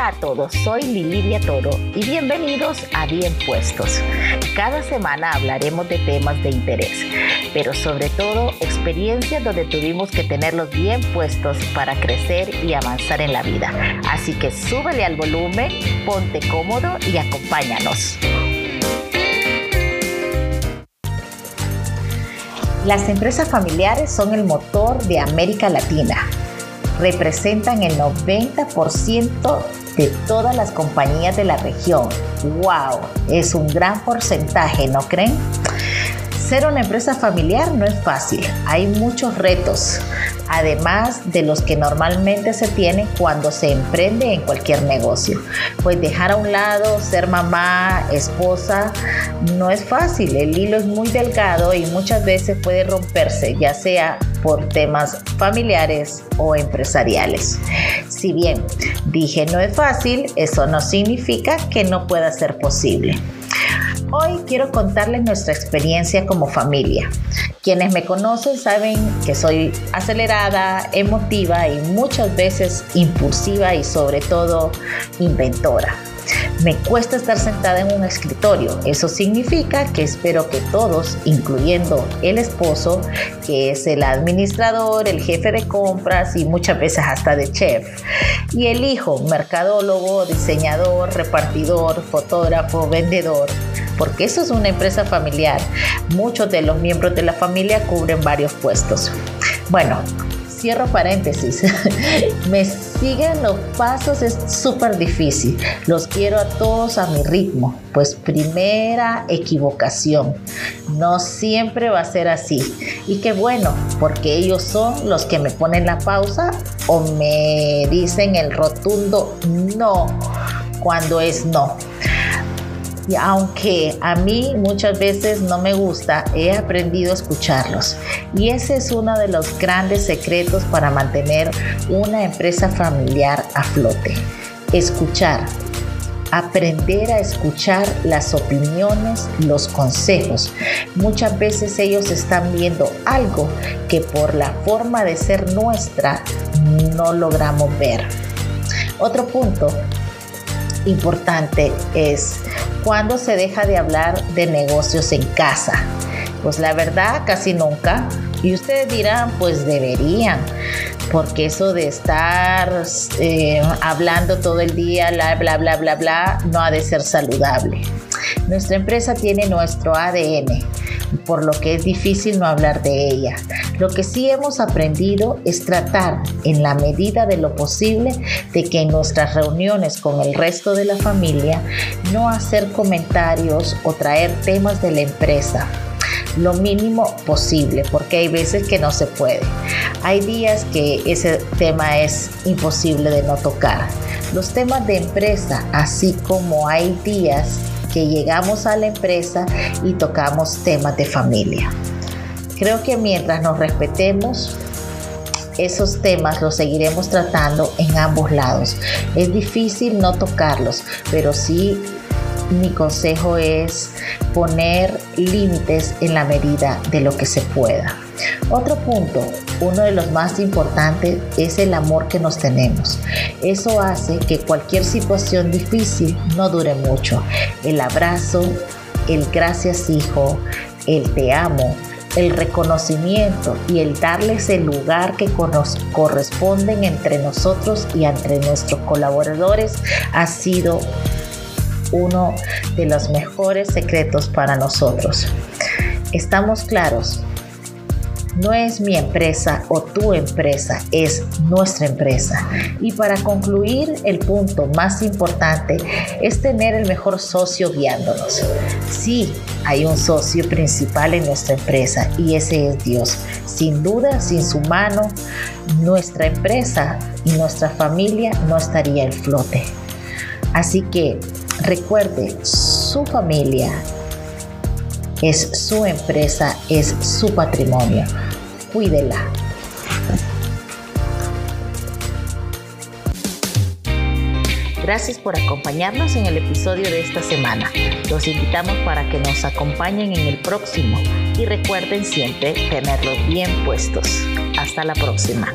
Hola a todos, soy Lilidia Toro y bienvenidos a Bien Puestos. Cada semana hablaremos de temas de interés, pero sobre todo experiencias donde tuvimos que tenerlos bien puestos para crecer y avanzar en la vida. Así que súbele al volumen, ponte cómodo y acompáñanos. Las empresas familiares son el motor de América Latina representan el 90% de todas las compañías de la región. ¡Wow! Es un gran porcentaje, ¿no creen? Ser una empresa familiar no es fácil, hay muchos retos, además de los que normalmente se tienen cuando se emprende en cualquier negocio. Pues dejar a un lado ser mamá, esposa, no es fácil, el hilo es muy delgado y muchas veces puede romperse, ya sea por temas familiares o empresariales. Si bien dije no es fácil, eso no significa que no pueda ser posible. Hoy quiero contarles nuestra experiencia como familia. Quienes me conocen saben que soy acelerada, emotiva y muchas veces impulsiva y sobre todo inventora. Me cuesta estar sentada en un escritorio. Eso significa que espero que todos, incluyendo el esposo, que es el administrador, el jefe de compras y muchas veces hasta de chef, y el hijo, mercadólogo, diseñador, repartidor, fotógrafo, vendedor, porque eso es una empresa familiar. Muchos de los miembros de la familia cubren varios puestos. Bueno, cierro paréntesis. Me siguen los pasos, es súper difícil. Los quiero a todos a mi ritmo. Pues primera equivocación. No siempre va a ser así. Y qué bueno, porque ellos son los que me ponen la pausa o me dicen el rotundo no cuando es no aunque a mí muchas veces no me gusta, he aprendido a escucharlos. Y ese es uno de los grandes secretos para mantener una empresa familiar a flote. Escuchar. Aprender a escuchar las opiniones, los consejos. Muchas veces ellos están viendo algo que por la forma de ser nuestra no logramos ver. Otro punto importante es cuando se deja de hablar de negocios en casa. Pues la verdad, casi nunca. Y ustedes dirán, pues deberían, porque eso de estar eh, hablando todo el día, bla, bla, bla, bla, bla, no ha de ser saludable. Nuestra empresa tiene nuestro ADN, por lo que es difícil no hablar de ella. Lo que sí hemos aprendido es tratar, en la medida de lo posible, de que en nuestras reuniones con el resto de la familia no hacer comentarios o traer temas de la empresa lo mínimo posible, porque hay veces que no se puede. Hay días que ese tema es imposible de no tocar. Los temas de empresa, así como hay días que llegamos a la empresa y tocamos temas de familia. Creo que mientras nos respetemos, esos temas los seguiremos tratando en ambos lados. Es difícil no tocarlos, pero sí mi consejo es poner límites en la medida de lo que se pueda. Otro punto, uno de los más importantes, es el amor que nos tenemos. Eso hace que cualquier situación difícil no dure mucho. El abrazo, el gracias hijo, el te amo, el reconocimiento y el darles el lugar que corresponden entre nosotros y entre nuestros colaboradores ha sido uno de los mejores secretos para nosotros. Estamos claros, no es mi empresa o tu empresa, es nuestra empresa. Y para concluir, el punto más importante es tener el mejor socio guiándonos. Sí, hay un socio principal en nuestra empresa y ese es Dios. Sin duda, sin su mano, nuestra empresa y nuestra familia no estaría en flote. Así que recuerde, su familia es su empresa, es su patrimonio. Cuídela. Gracias por acompañarnos en el episodio de esta semana. Los invitamos para que nos acompañen en el próximo y recuerden siempre tenerlos bien puestos. Hasta la próxima.